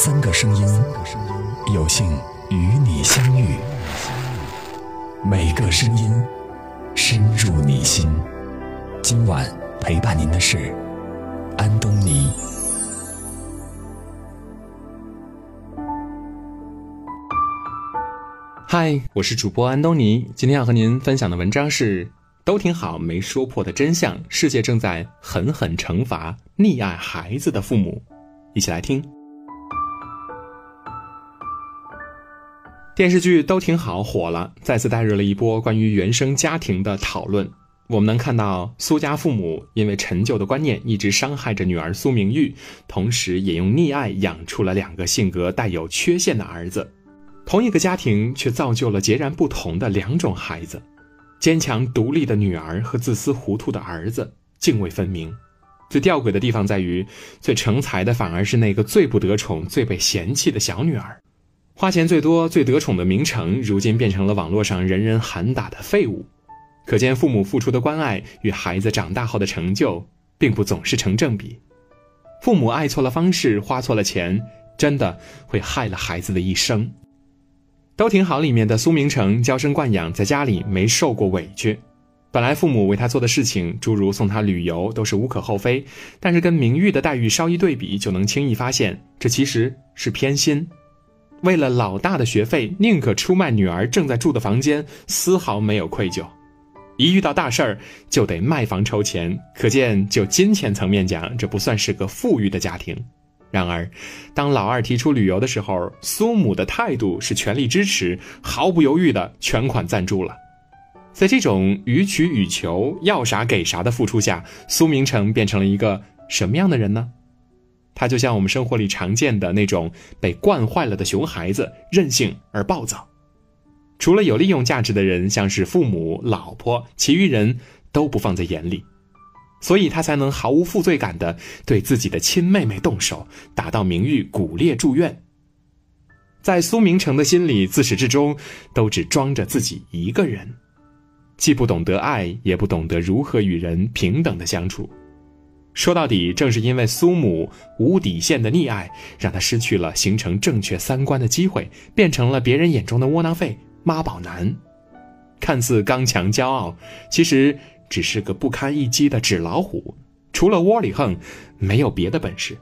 三个声音，有幸与你相遇。每个声音深入你心。今晚陪伴您的是安东尼。嗨，我是主播安东尼。今天要和您分享的文章是：都挺好，没说破的真相。世界正在狠狠惩罚溺爱孩子的父母。一起来听。电视剧都挺好，火了，再次带入了一波关于原生家庭的讨论。我们能看到苏家父母因为陈旧的观念一直伤害着女儿苏明玉，同时也用溺爱养出了两个性格带有缺陷的儿子。同一个家庭却造就了截然不同的两种孩子：坚强独立的女儿和自私糊涂的儿子，泾渭分明。最吊诡的地方在于，最成才的反而是那个最不得宠、最被嫌弃的小女儿。花钱最多、最得宠的明成，如今变成了网络上人人喊打的废物。可见父母付出的关爱与孩子长大后的成就，并不总是成正比。父母爱错了方式，花错了钱，真的会害了孩子的一生。都挺好。里面的苏明成娇生惯养，在家里没受过委屈。本来父母为他做的事情，诸如送他旅游，都是无可厚非。但是跟明玉的待遇稍一对比，就能轻易发现，这其实是偏心。为了老大的学费，宁可出卖女儿正在住的房间，丝毫没有愧疚。一遇到大事儿，就得卖房筹钱。可见，就金钱层面讲，这不算是个富裕的家庭。然而，当老二提出旅游的时候，苏母的态度是全力支持，毫不犹豫的全款赞助了。在这种予取予求、要啥给啥的付出下，苏明成变成了一个什么样的人呢？他就像我们生活里常见的那种被惯坏了的熊孩子，任性而暴躁。除了有利用价值的人，像是父母、老婆，其余人都不放在眼里，所以他才能毫无负罪感的对自己的亲妹妹动手，打到名誉骨裂住院。在苏明成的心里，自始至终都只装着自己一个人，既不懂得爱，也不懂得如何与人平等的相处。说到底，正是因为苏母无底线的溺爱，让他失去了形成正确三观的机会，变成了别人眼中的窝囊废、妈宝男。看似刚强骄傲，其实只是个不堪一击的纸老虎，除了窝里横，没有别的本事。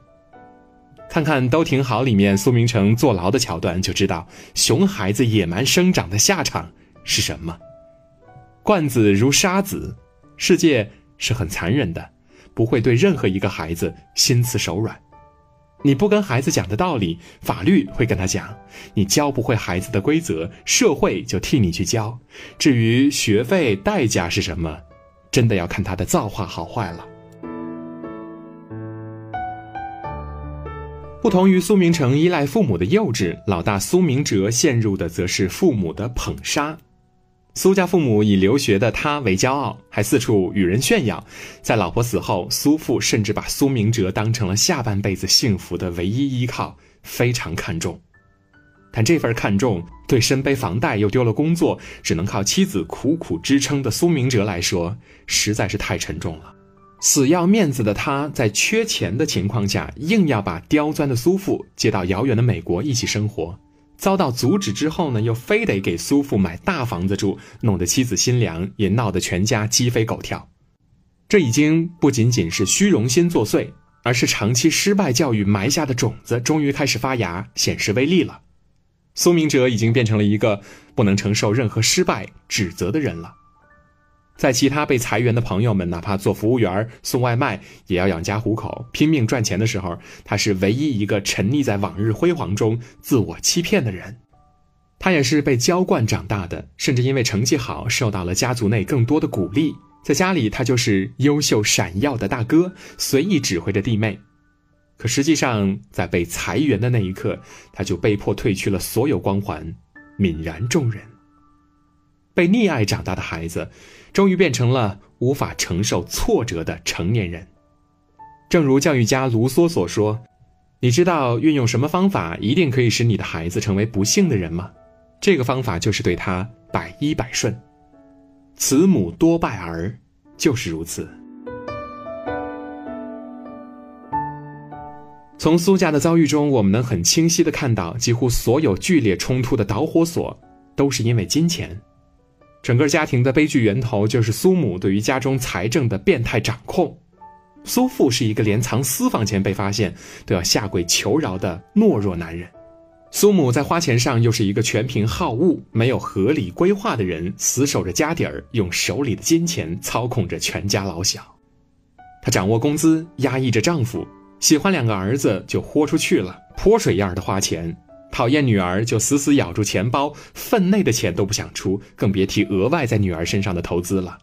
看看《都挺好》里面苏明成坐牢的桥段，就知道熊孩子野蛮生长的下场是什么。惯子如杀子，世界是很残忍的。不会对任何一个孩子心慈手软，你不跟孩子讲的道理，法律会跟他讲；你教不会孩子的规则，社会就替你去教。至于学费代价是什么，真的要看他的造化好坏了。不同于苏明成依赖父母的幼稚，老大苏明哲陷入的则是父母的捧杀。苏家父母以留学的他为骄傲，还四处与人炫耀。在老婆死后，苏父甚至把苏明哲当成了下半辈子幸福的唯一依靠，非常看重。但这份看重，对身背房贷又丢了工作，只能靠妻子苦苦支撑的苏明哲来说，实在是太沉重了。死要面子的他，在缺钱的情况下，硬要把刁钻的苏父接到遥远的美国一起生活。遭到阻止之后呢，又非得给苏父买大房子住，弄得妻子心凉，也闹得全家鸡飞狗跳。这已经不仅仅是虚荣心作祟，而是长期失败教育埋下的种子终于开始发芽，显示威力了。苏明哲已经变成了一个不能承受任何失败指责的人了。在其他被裁员的朋友们，哪怕做服务员、送外卖，也要养家糊口、拼命赚钱的时候，他是唯一一个沉溺在往日辉煌中自我欺骗的人。他也是被娇惯长大的，甚至因为成绩好，受到了家族内更多的鼓励。在家里，他就是优秀闪耀的大哥，随意指挥着弟妹。可实际上，在被裁员的那一刻，他就被迫褪去了所有光环，泯然众人。被溺爱长大的孩子，终于变成了无法承受挫折的成年人。正如教育家卢梭所说：“你知道运用什么方法一定可以使你的孩子成为不幸的人吗？这个方法就是对他百依百顺。慈母多败儿，就是如此。”从苏家的遭遇中，我们能很清晰的看到，几乎所有剧烈冲突的导火索都是因为金钱。整个家庭的悲剧源头就是苏母对于家中财政的变态掌控。苏父是一个连藏私房钱被发现都要下跪求饶的懦弱男人，苏母在花钱上又是一个全凭好恶、没有合理规划的人，死守着家底儿，用手里的金钱操控着全家老小。她掌握工资，压抑着丈夫。喜欢两个儿子就豁出去了，泼水一样的花钱；讨厌女儿就死死咬住钱包，分内的钱都不想出，更别提额外在女儿身上的投资了。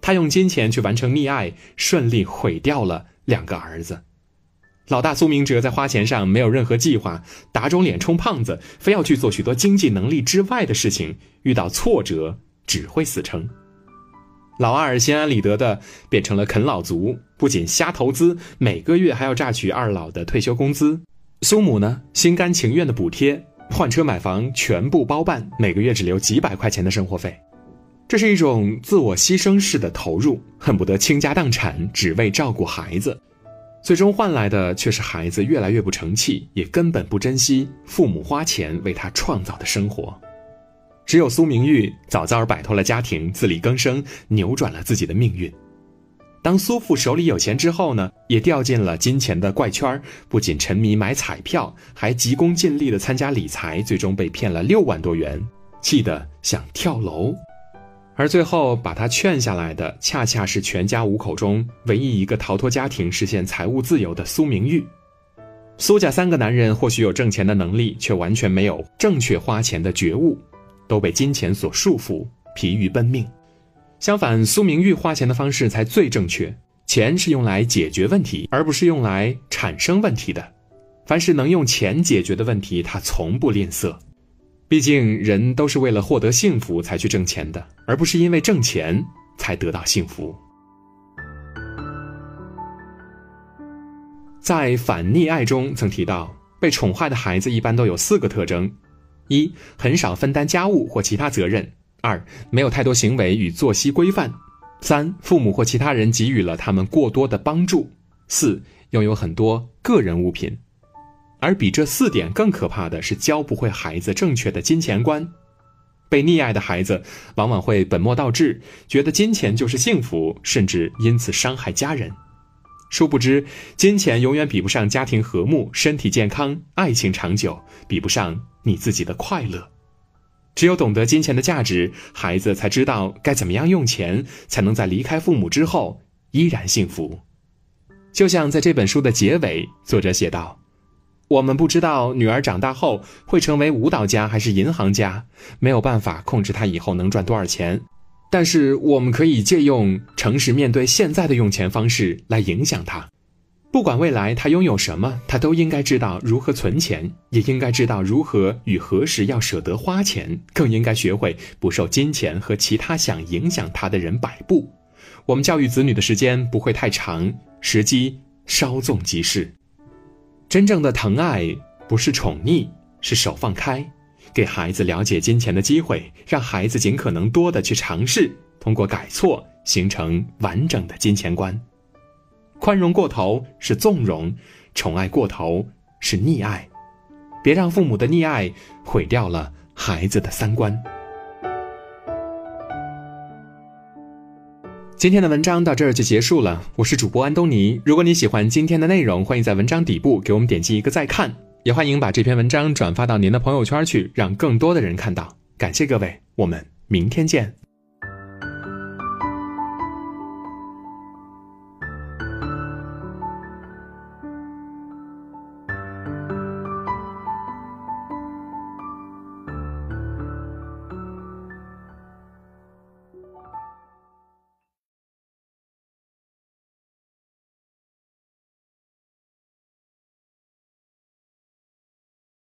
他用金钱去完成溺爱，顺利毁掉了两个儿子。老大苏明哲在花钱上没有任何计划，打肿脸充胖子，非要去做许多经济能力之外的事情，遇到挫折只会死撑。老二心安理得的变成了啃老族，不仅瞎投资，每个月还要榨取二老的退休工资。苏母呢，心甘情愿的补贴，换车买房全部包办，每个月只留几百块钱的生活费。这是一种自我牺牲式的投入，恨不得倾家荡产，只为照顾孩子。最终换来的却是孩子越来越不成器，也根本不珍惜父母花钱为他创造的生活。只有苏明玉早早摆脱了家庭，自力更生，扭转了自己的命运。当苏父手里有钱之后呢，也掉进了金钱的怪圈不仅沉迷买彩票，还急功近利的参加理财，最终被骗了六万多元，气得想跳楼。而最后把他劝下来的，恰恰是全家五口中唯一一个逃脱家庭、实现财务自由的苏明玉。苏家三个男人或许有挣钱的能力，却完全没有正确花钱的觉悟。都被金钱所束缚，疲于奔命。相反，苏明玉花钱的方式才最正确。钱是用来解决问题，而不是用来产生问题的。凡是能用钱解决的问题，他从不吝啬。毕竟，人都是为了获得幸福才去挣钱的，而不是因为挣钱才得到幸福。在反溺爱中曾提到，被宠坏的孩子一般都有四个特征。一很少分担家务或其他责任；二没有太多行为与作息规范；三父母或其他人给予了他们过多的帮助；四拥有很多个人物品。而比这四点更可怕的是教不会孩子正确的金钱观。被溺爱的孩子往往会本末倒置，觉得金钱就是幸福，甚至因此伤害家人。殊不知，金钱永远比不上家庭和睦、身体健康、爱情长久，比不上你自己的快乐。只有懂得金钱的价值，孩子才知道该怎么样用钱，才能在离开父母之后依然幸福。就像在这本书的结尾，作者写道：“我们不知道女儿长大后会成为舞蹈家还是银行家，没有办法控制她以后能赚多少钱。”但是我们可以借用诚实面对现在的用钱方式来影响他，不管未来他拥有什么，他都应该知道如何存钱，也应该知道如何与何时要舍得花钱，更应该学会不受金钱和其他想影响他的人摆布。我们教育子女的时间不会太长，时机稍纵即逝。真正的疼爱不是宠溺，是手放开。给孩子了解金钱的机会，让孩子尽可能多的去尝试，通过改错形成完整的金钱观。宽容过头是纵容，宠爱过头是溺爱。别让父母的溺爱毁掉了孩子的三观。今天的文章到这儿就结束了，我是主播安东尼。如果你喜欢今天的内容，欢迎在文章底部给我们点击一个再看。也欢迎把这篇文章转发到您的朋友圈去，让更多的人看到。感谢各位，我们明天见。